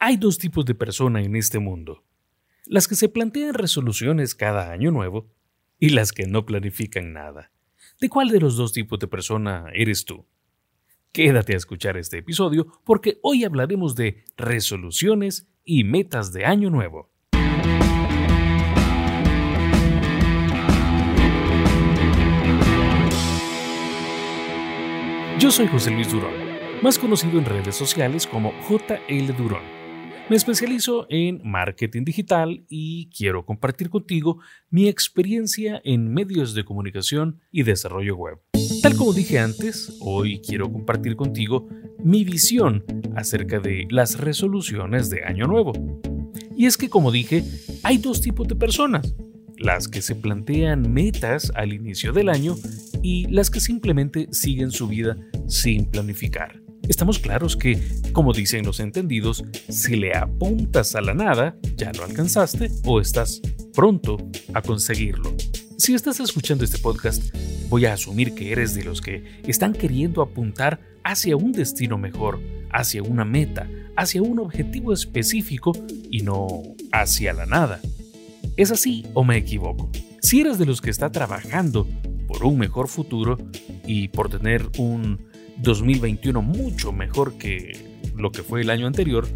Hay dos tipos de personas en este mundo. Las que se plantean resoluciones cada año nuevo y las que no planifican nada. ¿De cuál de los dos tipos de persona eres tú? Quédate a escuchar este episodio porque hoy hablaremos de resoluciones y metas de año nuevo. Yo soy José Luis Durón, más conocido en redes sociales como JL Durón. Me especializo en marketing digital y quiero compartir contigo mi experiencia en medios de comunicación y desarrollo web. Tal como dije antes, hoy quiero compartir contigo mi visión acerca de las resoluciones de Año Nuevo. Y es que, como dije, hay dos tipos de personas las que se plantean metas al inicio del año y las que simplemente siguen su vida sin planificar. Estamos claros que, como dicen los entendidos, si le apuntas a la nada, ya lo alcanzaste o estás pronto a conseguirlo. Si estás escuchando este podcast, voy a asumir que eres de los que están queriendo apuntar hacia un destino mejor, hacia una meta, hacia un objetivo específico y no hacia la nada. ¿Es así o me equivoco? Si eres de los que está trabajando por un mejor futuro y por tener un 2021 mucho mejor que lo que fue el año anterior,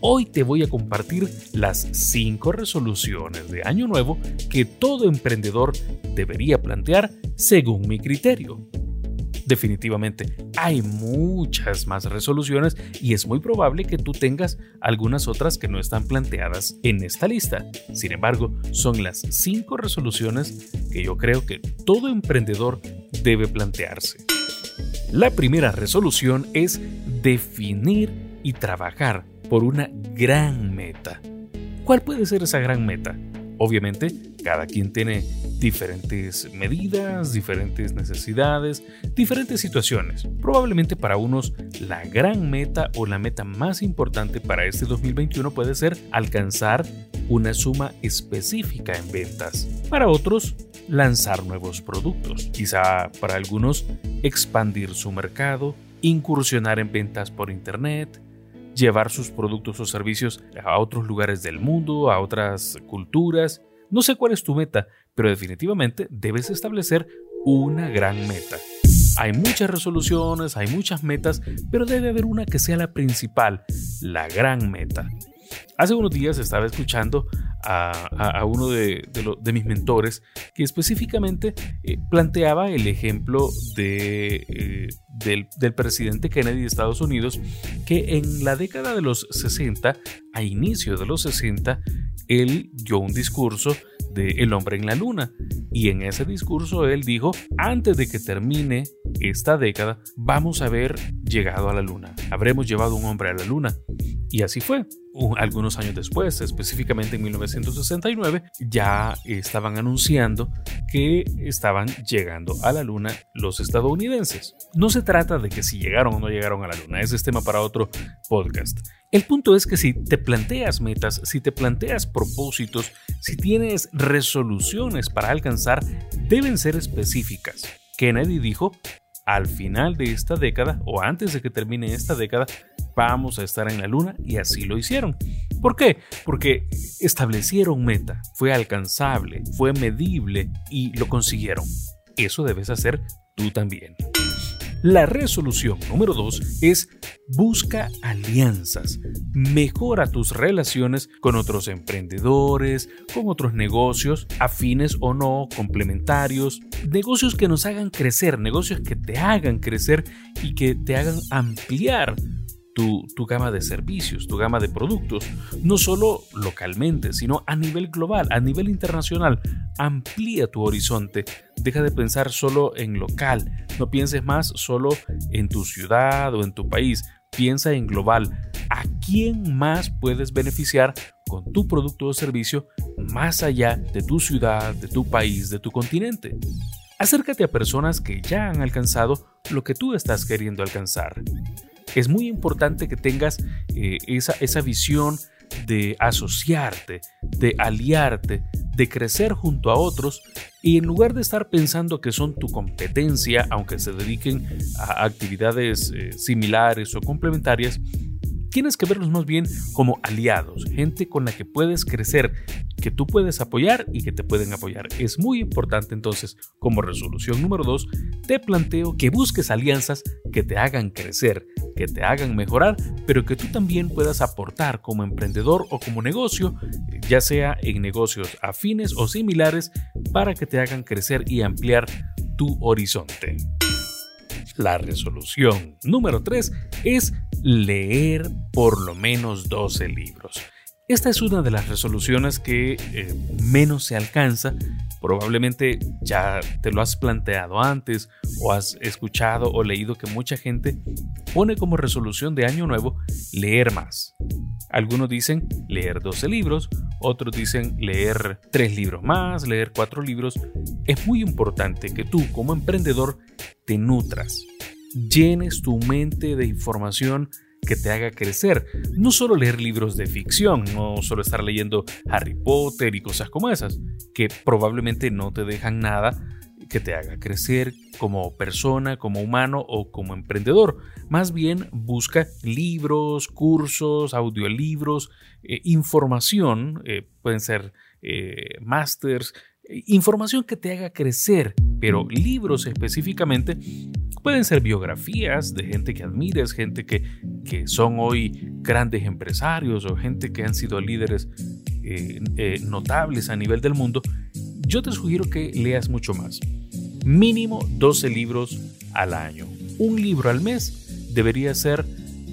hoy te voy a compartir las 5 resoluciones de año nuevo que todo emprendedor debería plantear según mi criterio. Definitivamente, hay muchas más resoluciones y es muy probable que tú tengas algunas otras que no están planteadas en esta lista. Sin embargo, son las cinco resoluciones que yo creo que todo emprendedor debe plantearse. La primera resolución es definir y trabajar por una gran meta. ¿Cuál puede ser esa gran meta? Obviamente, cada quien tiene diferentes medidas, diferentes necesidades, diferentes situaciones. Probablemente para unos la gran meta o la meta más importante para este 2021 puede ser alcanzar una suma específica en ventas. Para otros, lanzar nuevos productos. Quizá para algunos, expandir su mercado, incursionar en ventas por Internet, llevar sus productos o servicios a otros lugares del mundo, a otras culturas. No sé cuál es tu meta, pero definitivamente debes establecer una gran meta. Hay muchas resoluciones, hay muchas metas, pero debe haber una que sea la principal, la gran meta. Hace unos días estaba escuchando a, uno de, mis mentores que específicamente eh, planteaba el ejemplo eh, del, del, presidente Kennedy de Estados Unidos, que en la década de los 60, a inicio de los 60, él dio un discurso de El hombre en la luna. Y en ese discurso él dijo, antes de que termine esta década, vamos a haber llegado a la luna. Habremos llevado un hombre a la luna. Y así fue. Algunos años después, específicamente en 1969, ya estaban anunciando que estaban llegando a la Luna los estadounidenses. No se trata de que si llegaron o no llegaron a la Luna, ese es tema para otro podcast. El punto es que si te planteas metas, si te planteas propósitos, si tienes resoluciones para alcanzar, deben ser específicas. Kennedy dijo, al final de esta década o antes de que termine esta década, vamos a estar en la luna y así lo hicieron. ¿Por qué? Porque establecieron meta, fue alcanzable, fue medible y lo consiguieron. Eso debes hacer tú también. La resolución número 2 es busca alianzas. Mejora tus relaciones con otros emprendedores, con otros negocios, afines o no, complementarios, negocios que nos hagan crecer, negocios que te hagan crecer y que te hagan ampliar tu, gama de servicios, tu gama de productos, no solo localmente, sino a nivel global, a nivel internacional. Amplía tu horizonte, deja de pensar solo en local, no pienses más solo en tu ciudad o en tu país, piensa en global. ¿A quién más puedes beneficiar con tu producto o servicio más allá de tu ciudad, de tu país, de tu continente? Acércate a personas que ya han alcanzado lo que tú estás queriendo alcanzar es muy importante que tengas eh, esa, esa visión de asociarte, de aliarte, de crecer junto a otros y en lugar de estar pensando que son tu competencia, aunque se dediquen a actividades eh, similares o complementarias, tienes que verlos más bien como aliados, gente con la que puedes crecer, que tú puedes apoyar y que te pueden apoyar. Es muy importante entonces, como resolución número dos, te planteo que busques alianzas que te hagan crecer, que te hagan mejorar, pero que tú también puedas aportar como emprendedor o como negocio, ya sea en negocios afines o similares, para que te hagan crecer y ampliar tu horizonte. La resolución número 3 es leer por lo menos 12 libros. Esta es una de las resoluciones que eh, menos se alcanza. Probablemente ya te lo has planteado antes o has escuchado o leído que mucha gente pone como resolución de año nuevo leer más. Algunos dicen leer 12 libros, otros dicen leer 3 libros más, leer 4 libros. Es muy importante que tú como emprendedor te nutras, llenes tu mente de información que te haga crecer. No solo leer libros de ficción, no solo estar leyendo Harry Potter y cosas como esas, que probablemente no te dejan nada que te haga crecer como persona, como humano o como emprendedor. Más bien busca libros, cursos, audiolibros, eh, información, eh, pueden ser eh, masters, información que te haga crecer, pero libros específicamente pueden ser biografías de gente que admires, gente que, que son hoy grandes empresarios o gente que han sido líderes eh, eh, notables a nivel del mundo. Yo te sugiero que leas mucho más. Mínimo 12 libros al año. Un libro al mes debería ser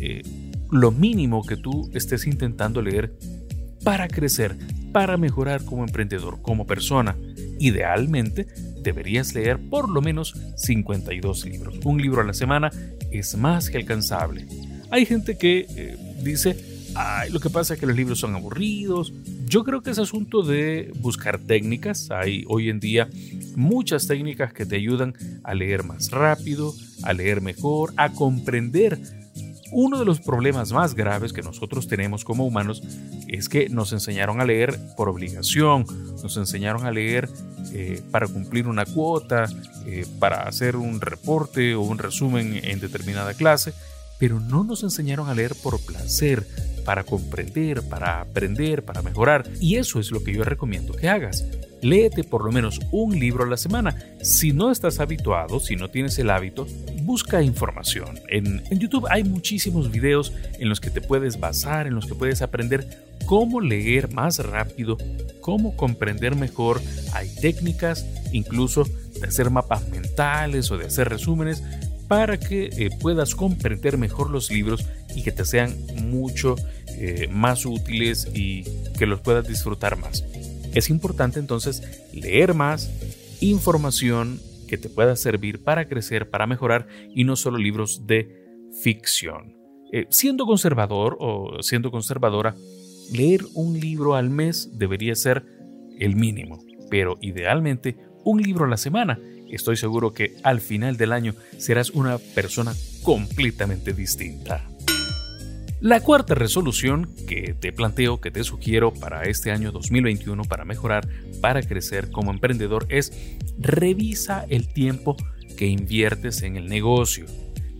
eh, lo mínimo que tú estés intentando leer para crecer, para mejorar como emprendedor, como persona. Idealmente, deberías leer por lo menos 52 libros. Un libro a la semana es más que alcanzable. Hay gente que eh, dice, Ay, lo que pasa es que los libros son aburridos. Yo creo que es asunto de buscar técnicas. Hay hoy en día muchas técnicas que te ayudan a leer más rápido, a leer mejor, a comprender uno de los problemas más graves que nosotros tenemos como humanos es que nos enseñaron a leer por obligación, nos enseñaron a leer eh, para cumplir una cuota, eh, para hacer un reporte o un resumen en determinada clase, pero no nos enseñaron a leer por placer, para comprender, para aprender, para mejorar. Y eso es lo que yo recomiendo que hagas. Léete por lo menos un libro a la semana. Si no estás habituado, si no tienes el hábito, busca información. En, en, YouTube hay muchísimos videos en los que te puedes basar, en los que puedes aprender cómo leer más rápido, cómo comprender mejor. Hay técnicas, incluso de hacer mapas mentales o de hacer resúmenes para que eh, puedas comprender mejor los libros y que te sean mucho eh, más útiles y que los puedas disfrutar más. Es importante entonces leer más información que te pueda servir para crecer, para mejorar y no solo libros de ficción. Eh, siendo conservador o siendo conservadora, leer un libro al mes debería ser el mínimo, pero idealmente un libro a la semana estoy seguro que al final del año serás una persona completamente distinta. La cuarta resolución que te planteo, que te sugiero para este año 2021 para mejorar, para crecer como emprendedor es revisa el tiempo que inviertes en el negocio.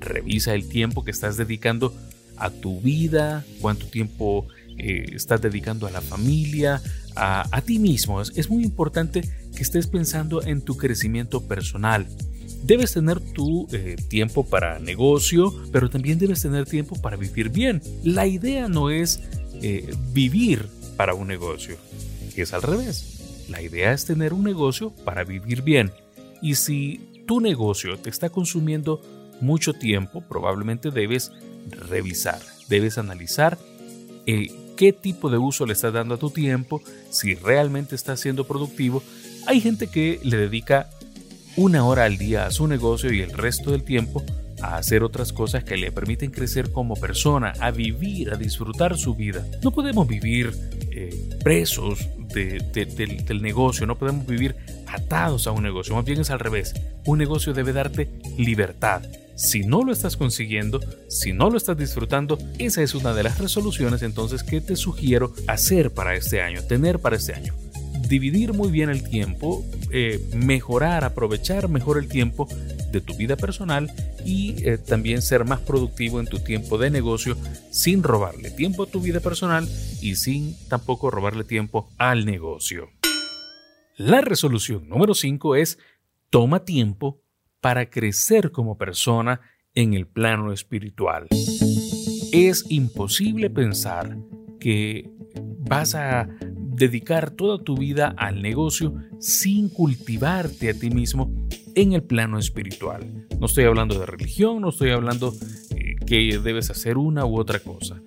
Revisa el tiempo que estás dedicando a tu vida, cuánto tiempo eh, estás dedicando a la familia, a, ti mismo. Es, muy importante que estés pensando en tu crecimiento personal. Debes tener tu eh, tiempo para negocio, pero también debes tener tiempo para vivir bien. La idea no es eh, vivir para un negocio, es al revés. La idea es tener un negocio para vivir bien. Y si tu negocio te está consumiendo mucho tiempo, probablemente debes revisar, debes analizar eh, qué tipo de uso le estás dando a tu tiempo, si realmente estás siendo productivo. Hay gente que le dedica una hora al día a su negocio y el resto del tiempo a hacer otras cosas que le permiten crecer como persona, a vivir, a disfrutar su vida. No podemos vivir eh, presos del negocio, no podemos vivir atados a un negocio, más bien es al revés. Un negocio debe darte libertad, si no lo estás consiguiendo, si no lo estás disfrutando, esa es una de las resoluciones entonces que te sugiero hacer para este año, tener para este año. Dividir muy bien el tiempo, eh, mejorar, aprovechar mejor el tiempo, de tu vida personal y eh, también ser más productivo en tu tiempo de negocio sin robarle tiempo a tu vida personal y sin tampoco robarle tiempo al negocio. La resolución número 5 es toma tiempo para crecer como persona en el plano espiritual. Es imposible pensar que vas a dedicar toda tu vida al negocio sin cultivarte a ti mismo en el plano espiritual. No estoy hablando de religión, no estoy hablando eh, que debes hacer una u otra cosa.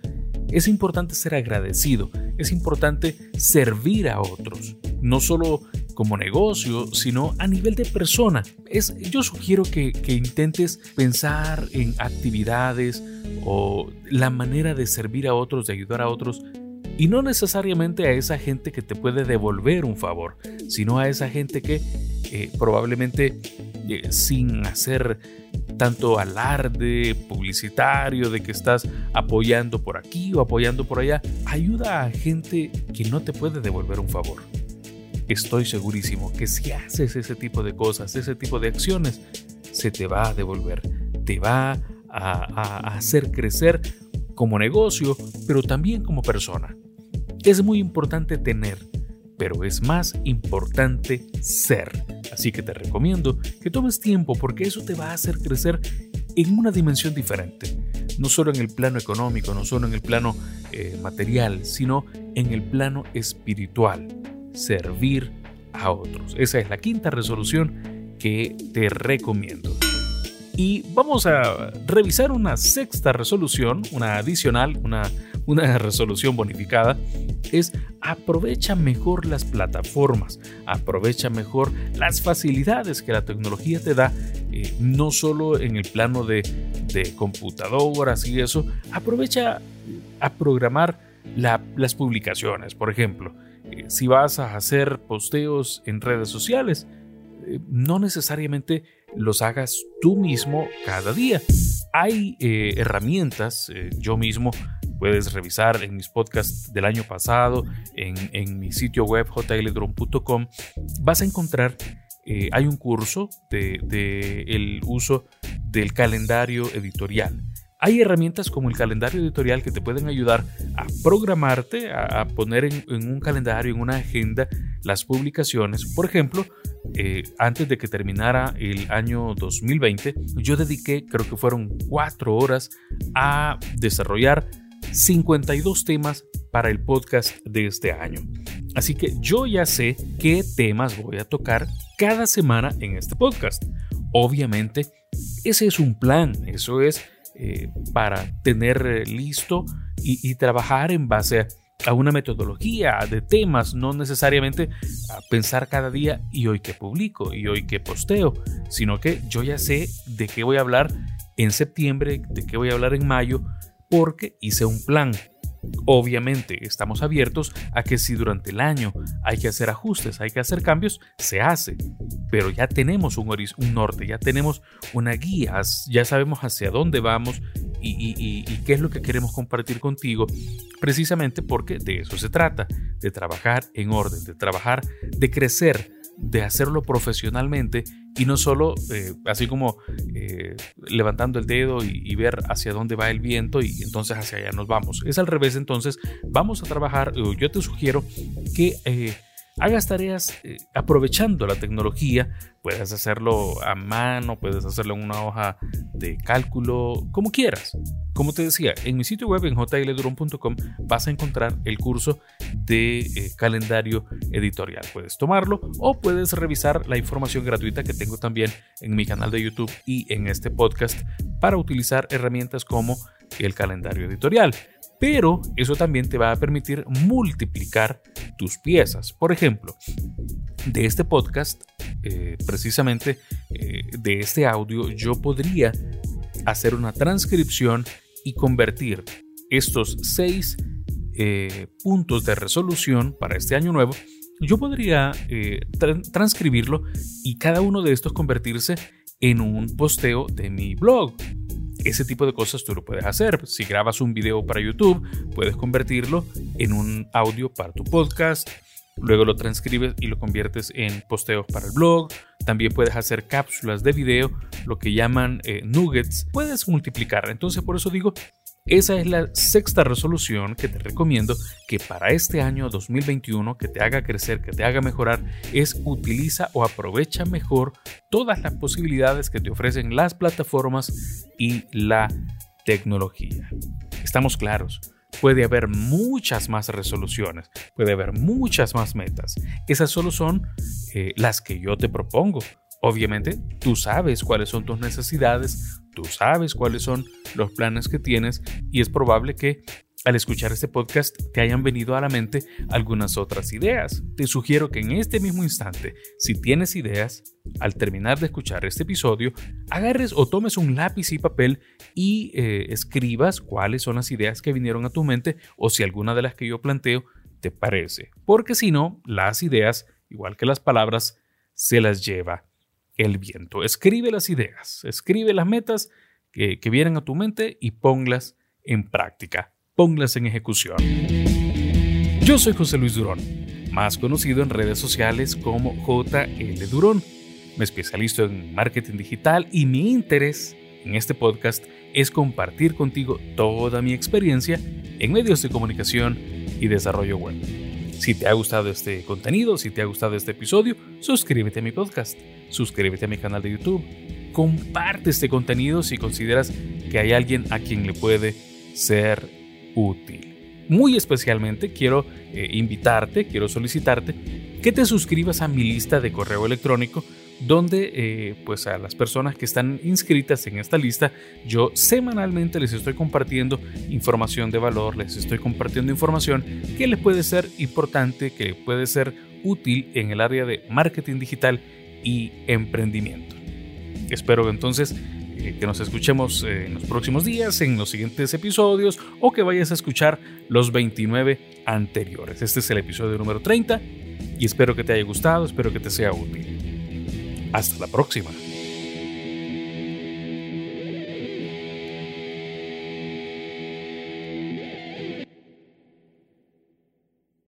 Es importante ser agradecido, es importante servir a otros, no solo como negocio, sino a nivel de persona. Es, yo sugiero que, que intentes pensar en actividades o la manera de servir a otros, de ayudar a otros y no necesariamente a esa gente que te puede devolver un favor, sino a esa gente que eh, probablemente eh, sin hacer tanto alarde publicitario de que estás apoyando por aquí o apoyando por allá, ayuda a gente que no te puede devolver un favor. Estoy segurísimo que si haces ese tipo de cosas, ese tipo de acciones, se te va a devolver, te va a, hacer crecer como negocio, pero también como persona. Es muy importante tener, pero es más importante ser. Así que te recomiendo que tomes tiempo porque eso te va a hacer crecer en una dimensión diferente. No solo en el plano económico, no solo en el plano eh, material, sino en el plano espiritual. Servir a otros. Esa es la quinta resolución que te recomiendo. Y vamos a revisar una sexta resolución, una adicional, una, una resolución bonificada, es aprovecha mejor las plataformas, aprovecha mejor las facilidades que la tecnología te da, eh, no solo en el plano de, de, computadoras y eso, aprovecha a programar las publicaciones, por ejemplo. Si vas a hacer posteos en redes sociales, eh, no necesariamente los hagas tú mismo cada día. Hay eh, herramientas, eh, yo mismo puedes revisar en mis podcasts del año pasado, en, mi sitio web jldron.com, vas a encontrar, hay un curso del de, el uso del calendario editorial. Hay herramientas como el calendario editorial que te pueden ayudar a programarte, a, poner en, un calendario, en una agenda, las publicaciones. Por ejemplo, eh, antes de que terminara el año 2020, yo dediqué, creo que fueron cuatro horas, a desarrollar 52 temas para el podcast de este año. Así que yo ya sé qué temas voy a tocar cada semana en este podcast. Obviamente, ese es un plan, eso es eh, para tener eh, listo y, trabajar en base a, una metodología de temas, no necesariamente a pensar cada día y hoy que publico y hoy que posteo, sino que yo ya sé de qué voy a hablar en septiembre, de qué voy a hablar en mayo, porque hice un plan. Obviamente estamos abiertos a que si durante el año hay que hacer ajustes, hay que hacer cambios, se hace. Pero ya tenemos un, un norte, ya tenemos una guía, ya sabemos hacia dónde vamos y, qué es lo que queremos compartir contigo, precisamente porque de eso se trata, de trabajar en orden, de trabajar, de crecer, de hacerlo profesionalmente y no solo eh, así como eh, levantando el dedo y, ver hacia dónde va el viento y entonces hacia allá nos vamos. Es al revés, entonces vamos a trabajar, yo te sugiero que eh, hagas tareas eh, aprovechando la tecnología. Puedes hacerlo a mano, puedes hacerlo en una hoja de cálculo, como quieras. Como te decía, en mi sitio web en jlduron.com vas a encontrar el curso de eh, calendario editorial. Puedes tomarlo o puedes revisar la información gratuita que tengo también en mi canal de YouTube y en este podcast para utilizar herramientas como el calendario editorial pero eso también te va a permitir multiplicar tus piezas. Por ejemplo, de este podcast, eh, precisamente eh, de este audio, yo podría hacer una transcripción y convertir estos seis eh, puntos de resolución para este año nuevo. Yo podría transcribirlo y cada uno de estos convertirse en un posteo de mi blog ese tipo de cosas tú lo puedes hacer. Si grabas un video para YouTube, puedes convertirlo en un audio para tu podcast. luego lo transcribes y lo conviertes en posteos para el blog. También puedes hacer cápsulas de video, lo que llaman eh, nuggets. Puedes multiplicar. Entonces, por eso digo, esa es la sexta resolución que te recomiendo que para este año 2021 que te haga crecer, que te haga mejorar, es utiliza o aprovecha mejor todas las posibilidades que te ofrecen las plataformas y la tecnología. Estamos claros, puede haber muchas más resoluciones, puede haber muchas más metas. Esas solo son eh, las que yo te propongo. Obviamente, tú sabes cuáles son tus necesidades, tú sabes cuáles son los planes que tienes y es probable que al escuchar este podcast te hayan venido a la mente algunas otras ideas. Te sugiero que en este mismo instante, si tienes ideas, al terminar de escuchar este episodio, agarres o tomes un lápiz y papel y eh, escribas cuáles son las ideas que vinieron a tu mente o si alguna de las que yo planteo te parece. Porque si no, las ideas, igual que las palabras, se las lleva el viento. Escribe las ideas, escribe las metas que, que vienen a tu mente y ponlas en práctica ponlas en ejecución. Yo soy José Luis Durón, más conocido en redes sociales como JL Durón. Me especializo en marketing digital y mi interés en este podcast es compartir contigo toda mi experiencia en medios de comunicación y desarrollo web. Si te ha gustado este contenido, si te ha gustado este episodio, suscríbete a mi podcast, suscríbete a mi canal de YouTube, comparte este contenido si consideras que hay alguien a quien le puede ser útil. Muy especialmente quiero eh, invitarte, quiero solicitarte que te suscribas a mi lista de correo electrónico donde eh, pues a las personas que están inscritas en esta lista yo semanalmente les estoy compartiendo información de valor, les estoy compartiendo información que les puede ser importante, que puede ser útil en el área de marketing digital y emprendimiento. Espero entonces eh, que nos escuchemos eh, en los próximos días, en los siguientes episodios o que vayas a escuchar los 29 anteriores. Este es el episodio número 30 y espero que te haya gustado, espero que te sea útil. Hasta la próxima.